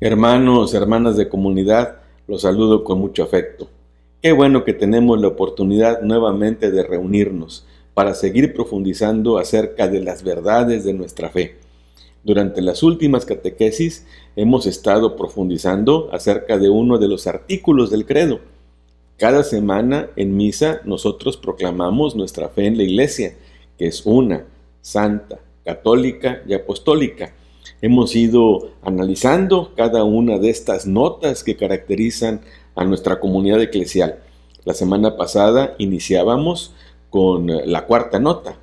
Hermanos, hermanas de comunidad, los saludo con mucho afecto. Qué bueno que tenemos la oportunidad nuevamente de reunirnos para seguir profundizando acerca de las verdades de nuestra fe. Durante las últimas catequesis hemos estado profundizando acerca de uno de los artículos del credo. Cada semana en misa nosotros proclamamos nuestra fe en la iglesia, que es una, santa, católica y apostólica. Hemos ido analizando cada una de estas notas que caracterizan a nuestra comunidad eclesial. La semana pasada iniciábamos con la cuarta nota,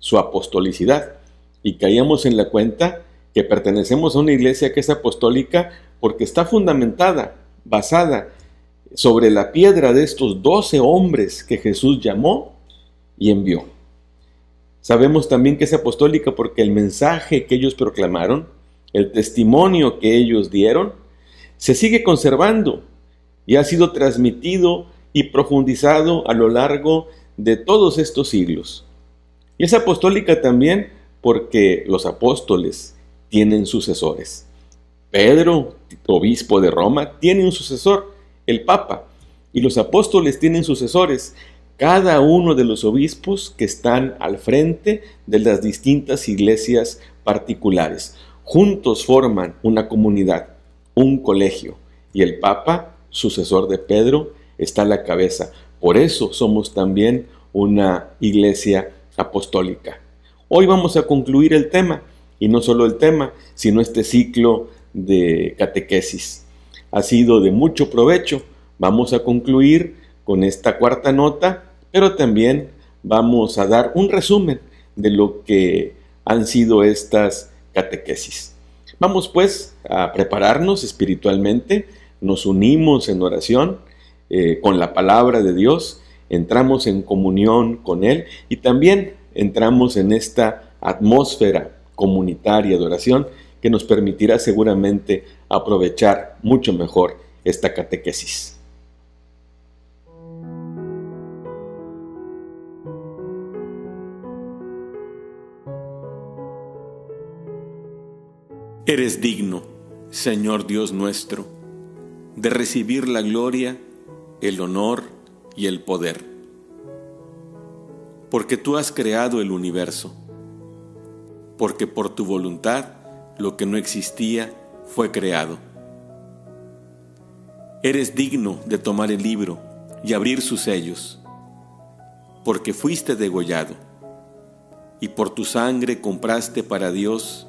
su apostolicidad, y caíamos en la cuenta que pertenecemos a una iglesia que es apostólica porque está fundamentada, basada sobre la piedra de estos doce hombres que Jesús llamó y envió. Sabemos también que es apostólica porque el mensaje que ellos proclamaron el testimonio que ellos dieron, se sigue conservando y ha sido transmitido y profundizado a lo largo de todos estos siglos. Y es apostólica también porque los apóstoles tienen sucesores. Pedro, obispo de Roma, tiene un sucesor, el Papa, y los apóstoles tienen sucesores, cada uno de los obispos que están al frente de las distintas iglesias particulares. Juntos forman una comunidad, un colegio, y el Papa, sucesor de Pedro, está a la cabeza. Por eso somos también una iglesia apostólica. Hoy vamos a concluir el tema, y no solo el tema, sino este ciclo de catequesis. Ha sido de mucho provecho. Vamos a concluir con esta cuarta nota, pero también vamos a dar un resumen de lo que han sido estas catequesis. Vamos pues a prepararnos espiritualmente, nos unimos en oración eh, con la palabra de Dios, entramos en comunión con Él y también entramos en esta atmósfera comunitaria de oración que nos permitirá seguramente aprovechar mucho mejor esta catequesis. Eres digno, Señor Dios nuestro, de recibir la gloria, el honor y el poder, porque tú has creado el universo, porque por tu voluntad lo que no existía fue creado. Eres digno de tomar el libro y abrir sus sellos, porque fuiste degollado, y por tu sangre compraste para Dios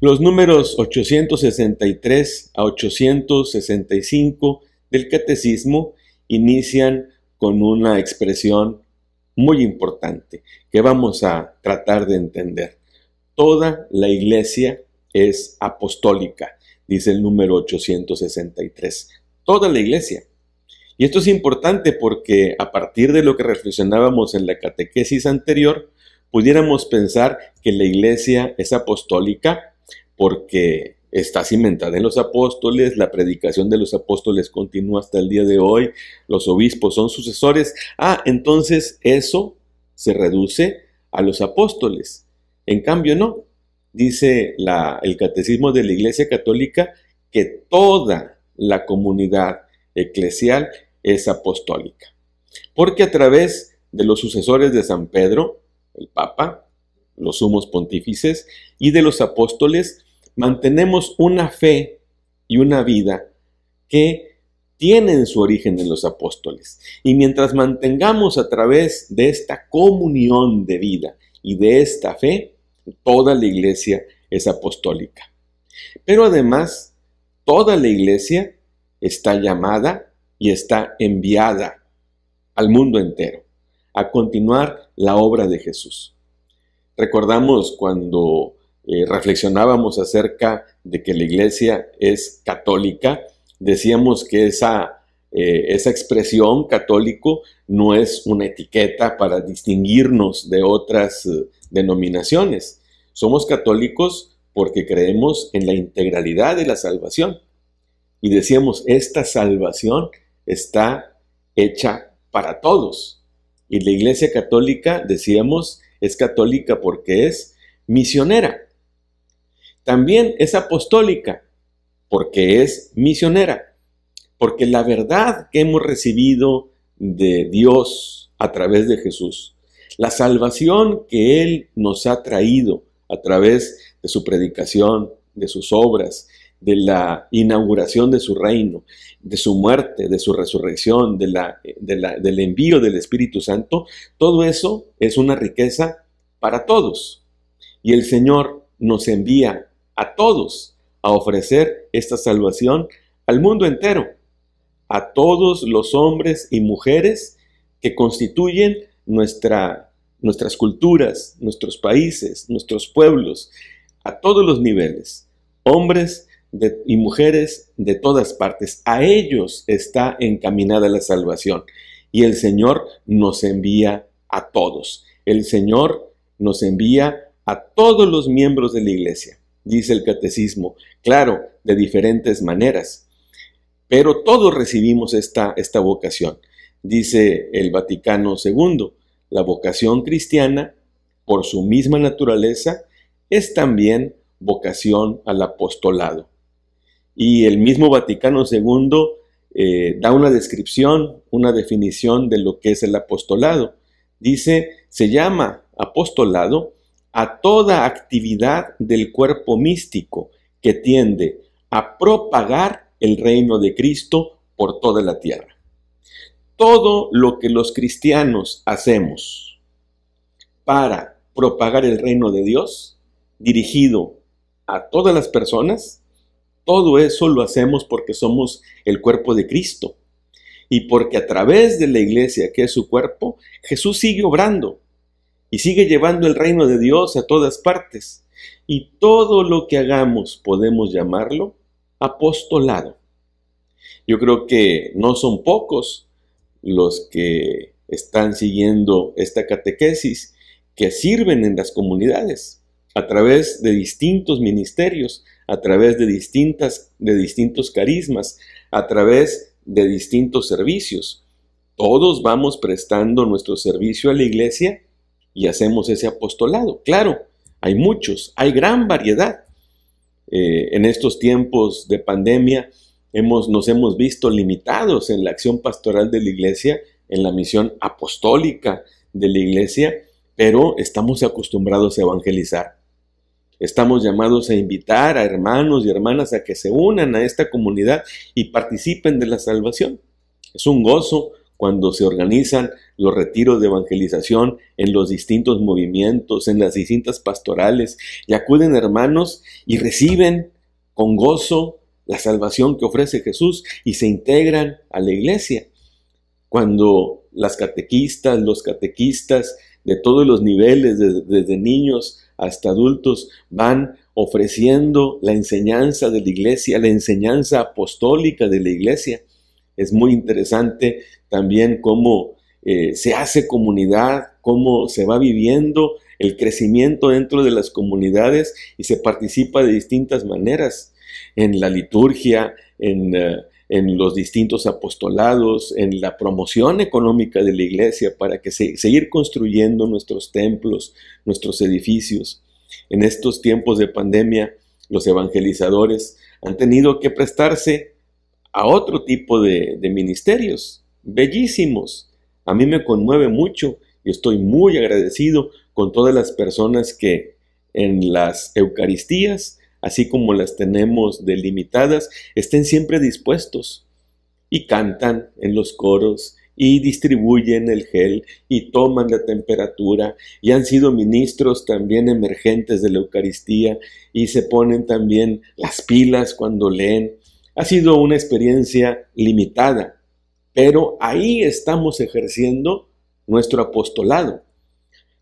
Los números 863 a 865 del catecismo inician con una expresión muy importante que vamos a tratar de entender. Toda la iglesia es apostólica, dice el número 863. Toda la iglesia. Y esto es importante porque a partir de lo que reflexionábamos en la catequesis anterior, pudiéramos pensar que la iglesia es apostólica porque está cimentada en los apóstoles, la predicación de los apóstoles continúa hasta el día de hoy, los obispos son sucesores. Ah, entonces eso se reduce a los apóstoles. En cambio, no. Dice el catecismo de la Iglesia Católica que toda la comunidad eclesial es apostólica. Porque a través de los sucesores de San Pedro, el Papa, los sumos pontífices, y de los apóstoles, mantenemos una fe y una vida que tienen su origen en los apóstoles. Y mientras mantengamos a través de esta comunión de vida y de esta fe, toda la iglesia es apostólica. Pero además, toda la iglesia está llamada y está enviada al mundo entero a continuar la obra de Jesús. Recordamos cuando eh, reflexionábamos acerca de que la iglesia es católica, decíamos que esa, eh, esa expresión católico no es una etiqueta para distinguirnos de otras eh, denominaciones. Somos católicos porque creemos en la integralidad de la salvación. Y decíamos, esta salvación está hecha para todos. Y la Iglesia Católica, decíamos, es católica porque es misionera. También es apostólica porque es misionera. Porque la verdad que hemos recibido de Dios a través de Jesús, la salvación que Él nos ha traído a través de su predicación, de sus obras, de la inauguración de su reino, de su muerte, de su resurrección, del envío del Espíritu Santo, todo eso es una riqueza para todos. Y el Señor nos envía a todos a ofrecer esta salvación al mundo entero, a todos los hombres y mujeres que constituyen nuestra, nuestras culturas, nuestros países, nuestros pueblos, a todos los niveles, hombres y mujeres de todas partes. A ellos está encaminada la salvación. Y el Señor nos envía a todos. El Señor nos envía a todos los miembros de la iglesia, dice el catecismo, claro, de diferentes maneras. Pero todos recibimos esta, esta vocación. Dice el Vaticano II, la vocación cristiana, por su misma naturaleza, es también vocación al apostolado. Y el mismo Vaticano II eh, da una descripción, una definición de lo que es el apostolado. Dice, se llama apostolado a toda actividad del cuerpo místico que tiende a propagar el reino de Cristo por toda la tierra. Todo lo que los cristianos hacemos para propagar el reino de Dios, dirigido a todas las personas, todo eso lo hacemos porque somos el cuerpo de Cristo y porque a través de la iglesia, que es su cuerpo, Jesús sigue obrando y sigue llevando el reino de Dios a todas partes. Y todo lo que hagamos podemos llamarlo apostolado. Yo creo que no son pocos los que están siguiendo esta catequesis que sirven en las comunidades a través de distintos ministerios, a través de, distintas, de distintos carismas, a través de distintos servicios. Todos vamos prestando nuestro servicio a la iglesia y hacemos ese apostolado. Claro, hay muchos, hay gran variedad. Eh, en estos tiempos de pandemia hemos, nos hemos visto limitados en la acción pastoral de la iglesia, en la misión apostólica de la iglesia, pero estamos acostumbrados a evangelizar. Estamos llamados a invitar a hermanos y hermanas a que se unan a esta comunidad y participen de la salvación. Es un gozo cuando se organizan los retiros de evangelización en los distintos movimientos, en las distintas pastorales, y acuden hermanos y reciben con gozo la salvación que ofrece Jesús y se integran a la iglesia. Cuando las catequistas, los catequistas de todos los niveles, desde, niños hasta adultos, van ofreciendo la enseñanza de la iglesia, la enseñanza apostólica de la iglesia. Es muy interesante también cómo eh, se hace comunidad, cómo se va viviendo el crecimiento dentro de las comunidades y se participa de distintas maneras en la liturgia, en... Eh, en los distintos apostolados, en la promoción económica de la iglesia para que seguir construyendo nuestros templos, nuestros edificios. En estos tiempos de pandemia, los evangelizadores han tenido que prestarse a otro tipo de, ministerios, bellísimos. A mí me conmueve mucho y estoy muy agradecido con todas las personas que en las Eucaristías así como las tenemos delimitadas, estén siempre dispuestos y cantan en los coros y distribuyen el gel y toman la temperatura y han sido ministros también emergentes de la Eucaristía y se ponen también las pilas cuando leen. Ha sido una experiencia limitada, pero ahí estamos ejerciendo nuestro apostolado.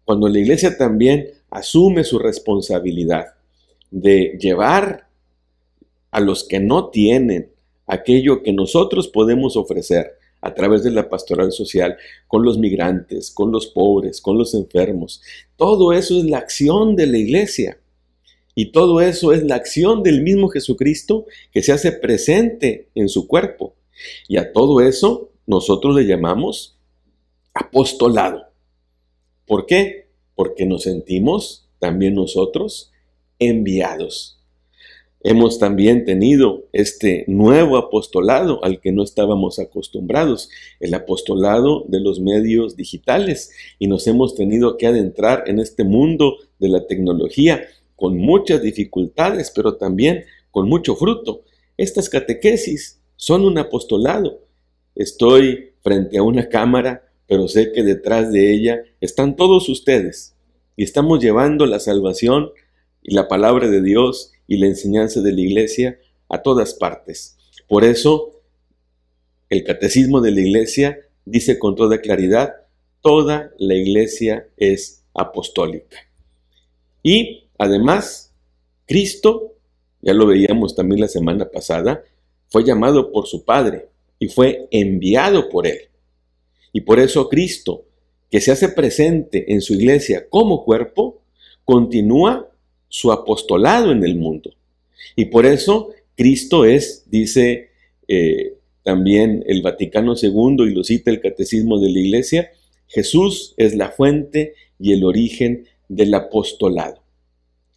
Cuando la iglesia también asume su responsabilidad de llevar a los que no tienen aquello que nosotros podemos ofrecer a través de la pastoral social, con los migrantes, con los pobres, con los enfermos. Todo eso es la acción de la iglesia. Y todo eso es la acción del mismo Jesucristo que se hace presente en su cuerpo. Y a todo eso nosotros le llamamos apostolado. ¿Por qué? Porque nos sentimos también nosotros enviados hemos también tenido este nuevo apostolado al que no estábamos acostumbrados, el apostolado de los medios digitales, y nos hemos tenido que adentrar en este mundo de la tecnología con muchas dificultades, pero también con mucho fruto. Estas catequesis son un apostolado. Estoy frente a una cámara, pero sé que detrás de ella están todos ustedes y estamos llevando la salvación y la palabra de Dios y la enseñanza de la iglesia a todas partes. Por eso, el catecismo de la iglesia dice con toda claridad, toda la iglesia es apostólica. Y además, Cristo, ya lo veíamos también la semana pasada, fue llamado por su Padre y fue enviado por Él. Y por eso Cristo, que se hace presente en su iglesia como cuerpo, continúa su apostolado en el mundo. Y por eso Cristo es, dice eh, también el Vaticano II y lo cita el Catecismo de la Iglesia, Jesús es la fuente y el origen del apostolado.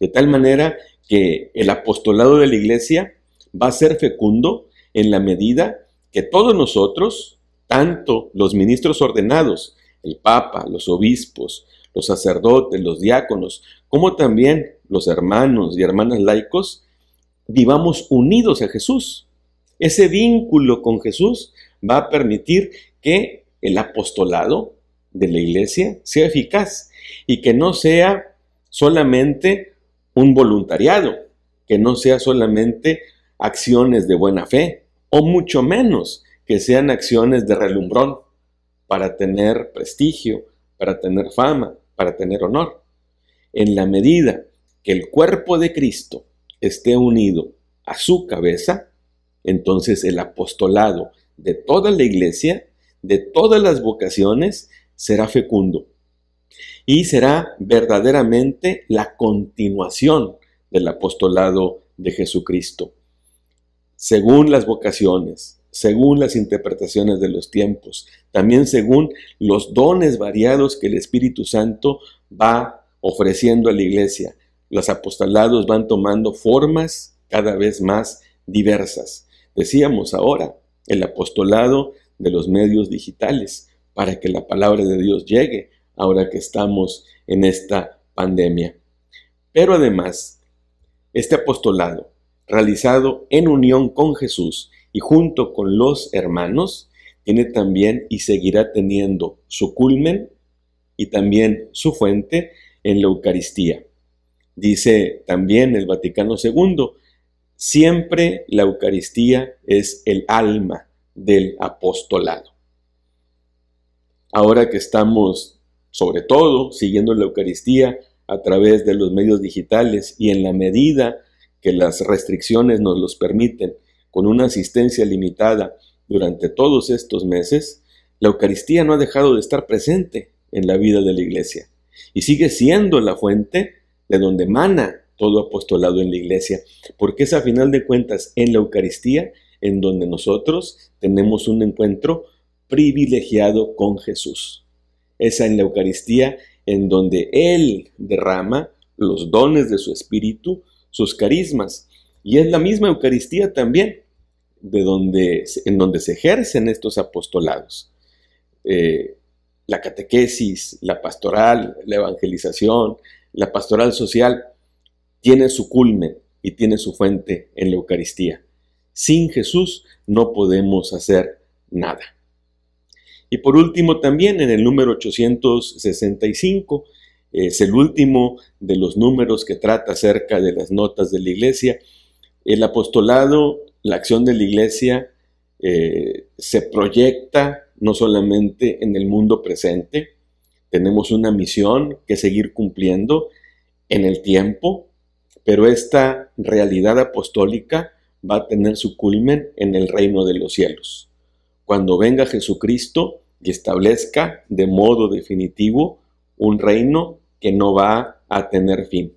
De tal manera que el apostolado de la Iglesia va a ser fecundo en la medida que todos nosotros, tanto los ministros ordenados, el Papa, los obispos, los sacerdotes, los diáconos, como también los hermanos y hermanas laicos, vivamos unidos a Jesús. Ese vínculo con Jesús va a permitir que el apostolado de la iglesia sea eficaz y que no sea solamente un voluntariado, que no sea solamente acciones de buena fe, o mucho menos que sean acciones de relumbrón para tener prestigio, para tener fama, para tener honor. En la medida que el cuerpo de Cristo esté unido a su cabeza, entonces el apostolado de toda la iglesia, de todas las vocaciones, será fecundo y será verdaderamente la continuación del apostolado de Jesucristo. Según las vocaciones, según las interpretaciones de los tiempos, también según los dones variados que el Espíritu Santo va ofreciendo a la iglesia. Los apostolados van tomando formas cada vez más diversas. Decíamos ahora, el apostolado de los medios digitales, para que la palabra de Dios llegue ahora que estamos en esta pandemia. Pero además, este apostolado, realizado en unión con Jesús y junto con los hermanos, tiene también y seguirá teniendo su culmen y también su fuente en la Eucaristía. Dice también el Vaticano II, siempre la Eucaristía es el alma del apostolado. Ahora que estamos, sobre todo, siguiendo la Eucaristía a través de los medios digitales y en la medida que las restricciones nos los permiten, con una asistencia limitada durante todos estos meses, la Eucaristía no ha dejado de estar presente en la vida de la Iglesia y sigue siendo la fuente de donde emana todo apostolado en la Iglesia, porque es a final de cuentas en la Eucaristía en donde nosotros tenemos un encuentro privilegiado con Jesús. Es en la Eucaristía en donde Él derrama los dones de su Espíritu, sus carismas, y es la misma Eucaristía también de donde, en donde se ejercen estos apostolados. Eh, la catequesis, la pastoral, la evangelización, la pastoral social, tiene su culmen y tiene su fuente en la Eucaristía. Sin Jesús no podemos hacer nada. Y por último, también en el número 865, es el último de los números que trata acerca de las notas de la iglesia, el apostolado, la acción de la iglesia eh, se proyecta no solamente en el mundo presente, tenemos una misión que seguir cumpliendo en el tiempo, pero esta realidad apostólica va a tener su culmen en el reino de los cielos. Cuando venga Jesucristo y establezca de modo definitivo un reino que no va a tener fin.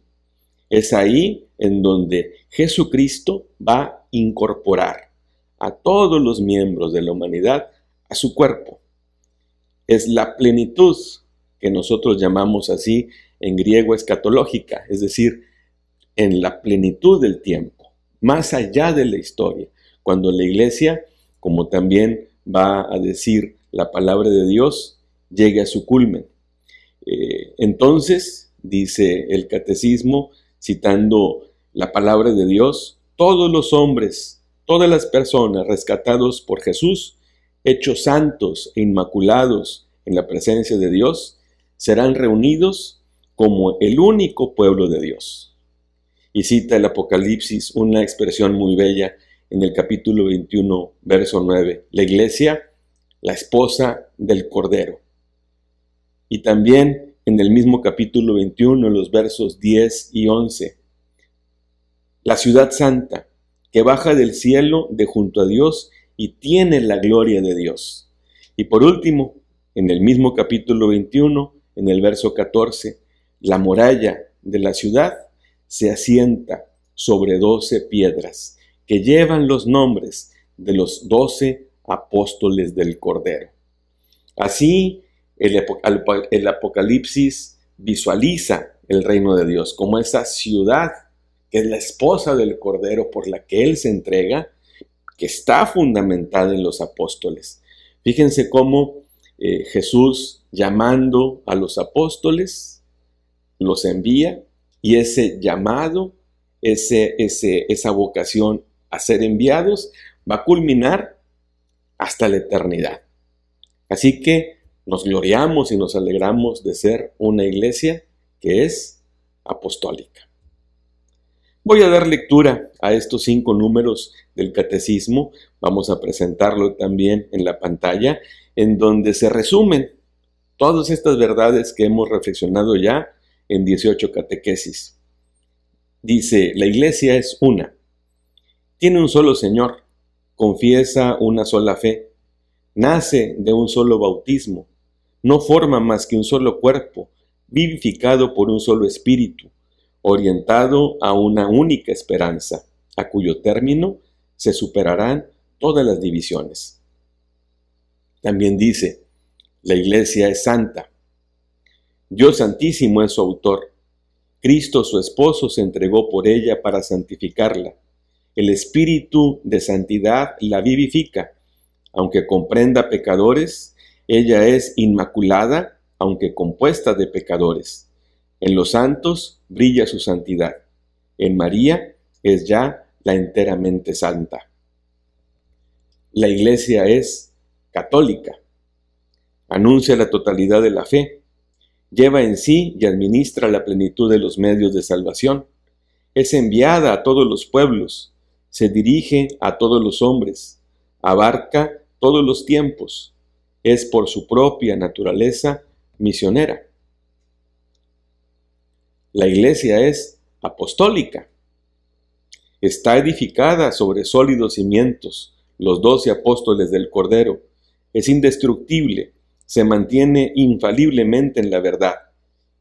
Es ahí en donde Jesucristo va a incorporar a todos los miembros de la humanidad a su cuerpo. Es la plenitud que nosotros llamamos así en griego escatológica, es decir, en la plenitud del tiempo, más allá de la historia, cuando la iglesia, como también va a decir la palabra de Dios, llegue a su culmen. Eh, entonces, dice el catecismo, citando la palabra de Dios, todos los hombres, todas las personas rescatados por Jesús, hechos santos e inmaculados en la presencia de Dios, serán reunidos como el único pueblo de Dios. Y cita el Apocalipsis una expresión muy bella en el capítulo 21, verso 9. La iglesia, la esposa del Cordero. Y también en el mismo capítulo 21, los versos 10 y 11. La ciudad santa, que baja del cielo de junto a Dios y tiene la gloria de Dios. Y por último, en el mismo capítulo 21, en el verso 14, la muralla de la ciudad se asienta sobre doce piedras que llevan los nombres de los doce apóstoles del Cordero. Así, el, Apocalipsis visualiza el reino de Dios como esa ciudad que es la esposa del Cordero por la que Él se entrega, que está fundamentada en los apóstoles. Fíjense cómo eh, Jesús llamando a los apóstoles, los envía y ese llamado, ese, esa vocación a ser enviados va a culminar hasta la eternidad. Así que nos gloriamos y nos alegramos de ser una iglesia que es apostólica. Voy a dar lectura a estos cinco números del catecismo. Vamos a presentarlo también en la pantalla, en donde se resumen todas estas verdades que hemos reflexionado ya en 18 catequesis. Dice, la iglesia es una. Tiene un solo Señor. Confiesa una sola fe. Nace de un solo bautismo. No forma más que un solo cuerpo, vivificado por un solo espíritu orientado a una única esperanza, a cuyo término se superarán todas las divisiones. También dice, la iglesia es santa. Dios santísimo es su autor. Cristo su esposo se entregó por ella para santificarla. El espíritu de santidad la vivifica. Aunque comprenda pecadores, ella es inmaculada, aunque compuesta de pecadores. En los santos brilla su santidad. En María es ya la enteramente santa. La iglesia es católica. Anuncia la totalidad de la fe. Lleva en sí y administra la plenitud de los medios de salvación. Es enviada a todos los pueblos. Se dirige a todos los hombres. Abarca todos los tiempos. Es por su propia naturaleza misionera. La iglesia es apostólica. Está edificada sobre sólidos cimientos, los doce apóstoles del Cordero. Es indestructible, se mantiene infaliblemente en la verdad.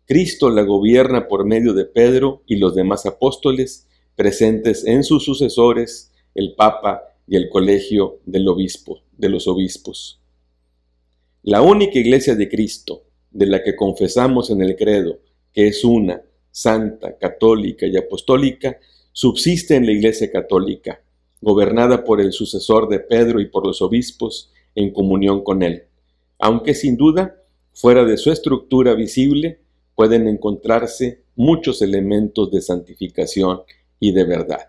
Cristo la gobierna por medio de Pedro y los demás apóstoles, presentes en sus sucesores, el Papa y el colegio del obispo, de los obispos. La única iglesia de Cristo, de la que confesamos en el credo, que es una, santa, católica y apostólica, subsiste en la Iglesia católica, gobernada por el sucesor de Pedro y por los obispos en comunión con él, aunque sin duda, fuera de su estructura visible, pueden encontrarse muchos elementos de santificación y de verdad.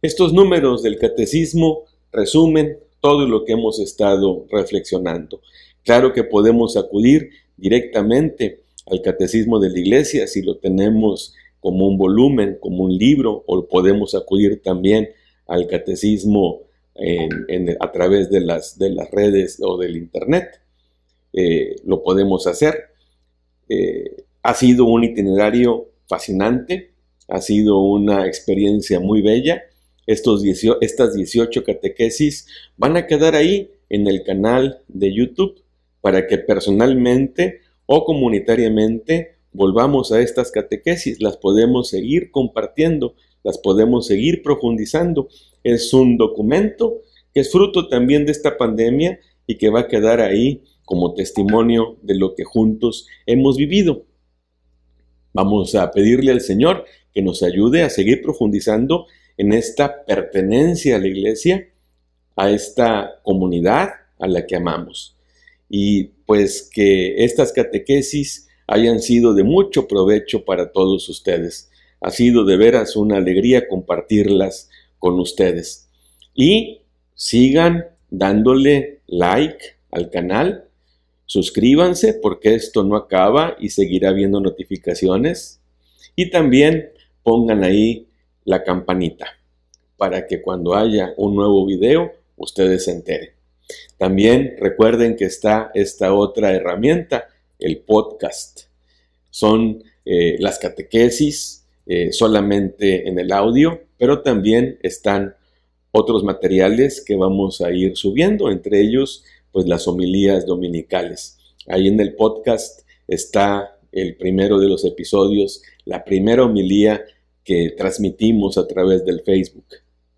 Estos números del catecismo resumen todo lo que hemos estado reflexionando. Claro que podemos acudir directamente al catecismo de la iglesia si lo tenemos como un volumen, como un libro, o podemos acudir también al catecismo a través de las, de las redes o del internet. Eh, lo podemos hacer. Eh, ha sido un itinerario fascinante, ha sido una experiencia muy bella. Estos estas 18 catequesis van a quedar ahí en el canal de YouTube para que personalmente o comunitariamente volvamos a estas catequesis, las podemos seguir compartiendo, las podemos seguir profundizando. Es un documento que es fruto también de esta pandemia y que va a quedar ahí como testimonio de lo que juntos hemos vivido. Vamos a pedirle al Señor que nos ayude a seguir profundizando en esta pertenencia a la iglesia, a esta comunidad a la que amamos. Y pues que estas catequesis hayan sido de mucho provecho para todos ustedes. Ha sido de veras una alegría compartirlas con ustedes. Y sigan dándole like al canal, suscríbanse porque esto no acaba y seguirá viendo notificaciones. Y también pongan ahí la campanita para que cuando haya un nuevo video ustedes se enteren. También recuerden que está esta otra herramienta, el podcast. Son eh, las catequesis eh, solamente en el audio, pero también están otros materiales que vamos a ir subiendo, entre ellos pues las homilías dominicales. Ahí en el podcast está el primero de los episodios, la primera homilía que transmitimos a través del Facebook,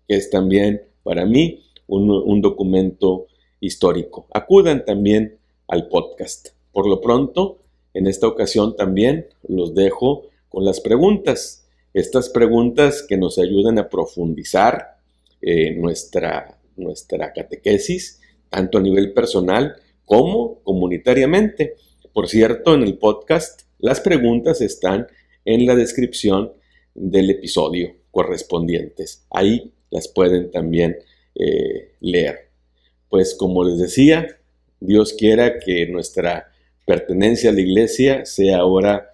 que es también para mí un, documento histórico. Acudan también al podcast. Por lo pronto, en esta ocasión también los dejo con las preguntas. Estas preguntas que nos ayudan a profundizar eh, nuestra, nuestra catequesis, tanto a nivel personal como comunitariamente. Por cierto, en el podcast las preguntas están en la descripción del episodio correspondientes. Ahí las pueden también eh, leer pues como les decía, Dios quiera que nuestra pertenencia a la iglesia sea ahora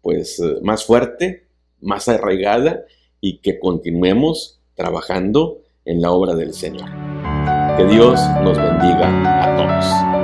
pues eh, más fuerte, más arraigada y que continuemos trabajando en la obra del Señor. Que Dios nos bendiga a todos.